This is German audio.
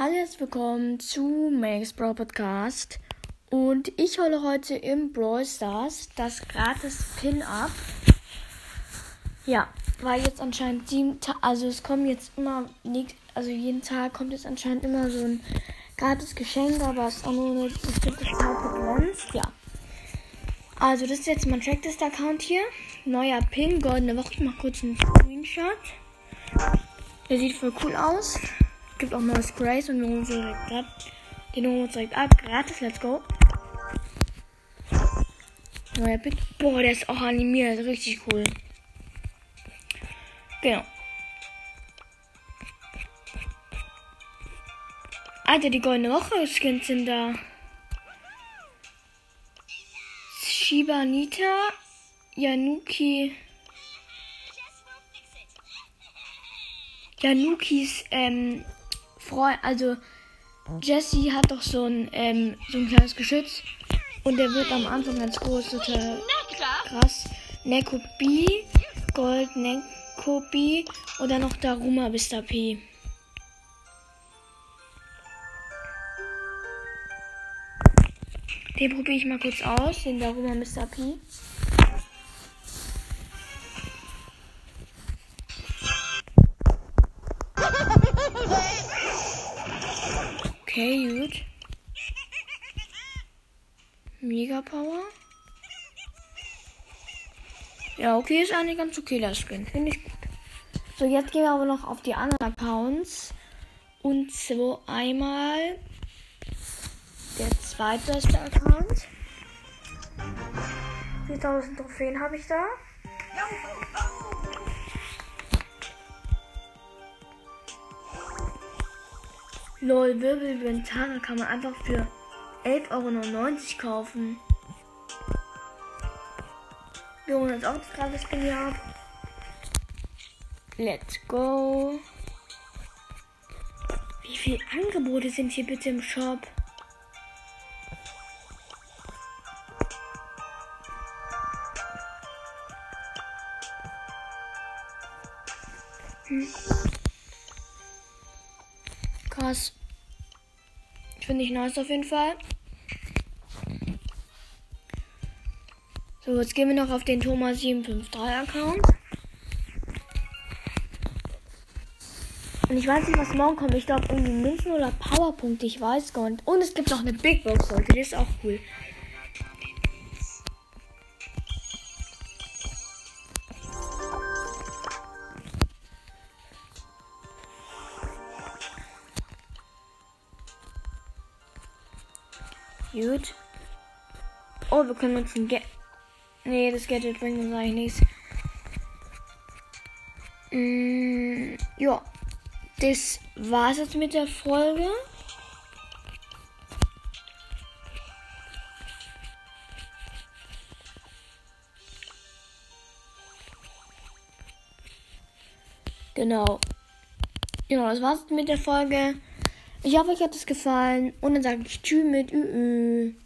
Hallo, herzlich willkommen zu Max Brawl Podcast. Und ich hole heute im Brawl Stars das gratis Pin-Up. Ja, weil jetzt anscheinend sieben Ta also es kommen jetzt immer, nicht, also jeden Tag kommt jetzt anscheinend immer so ein gratis Geschenk, aber es ist auch nur eine bestimmte Zeit begrenzt. Ja. Also das ist jetzt mein Tracklist-Account hier. Neuer Pin, goldene Woche. Ich mache kurz einen Screenshot. Der sieht voll cool aus. Gibt auch neue Sprays und wir holen sie direkt ab. Den holen wir uns direkt ab. Gratis, let's go. Neuer Pick. Boah, der ist auch animiert. Richtig cool. Genau. Alter, die goldene Woche Skins sind da. Shiba Nita, Yanuki. Janukis ähm, Freund, also Jesse hat doch so ein, ähm, so ein kleines Geschütz und der wird am Anfang ganz groß, total krass. Neko B, Gold Neko B und dann noch Daruma Mr. P. Den probiere ich mal kurz aus, den Daruma Mr. P. Okay, gut. Mega Power. Ja, okay, ist eigentlich ganz okay, das Skin. Finde ich gut. So, jetzt gehen wir aber noch auf die anderen Accounts. Und so einmal der zweitbeste Account. 4000 Trophäen habe ich da. Lol, Wirbelventana kann man einfach für 11,99 Euro kaufen. Wir holen uns auch das gratis ab. Let's go. Wie viele Angebote sind hier bitte im Shop? Hm. Krass. Finde ich nice auf jeden Fall. So, jetzt gehen wir noch auf den Thomas 753 Account. Und ich weiß nicht, was morgen kommt. Ich glaube, irgendwie Münzen oder Powerpunkte. Ich weiß gar nicht. Und es gibt noch eine Big Box heute. Die ist auch cool. Gut. Oh, wir können uns ein Get. Nee, das Gadget bringt uns eigentlich nichts. Mm, ja. Das war's jetzt mit der Folge. Genau. Genau, das war's mit der Folge. Ich hoffe, euch hat es gefallen. Und dann sage ich Tschüss mit Ü. -Ü.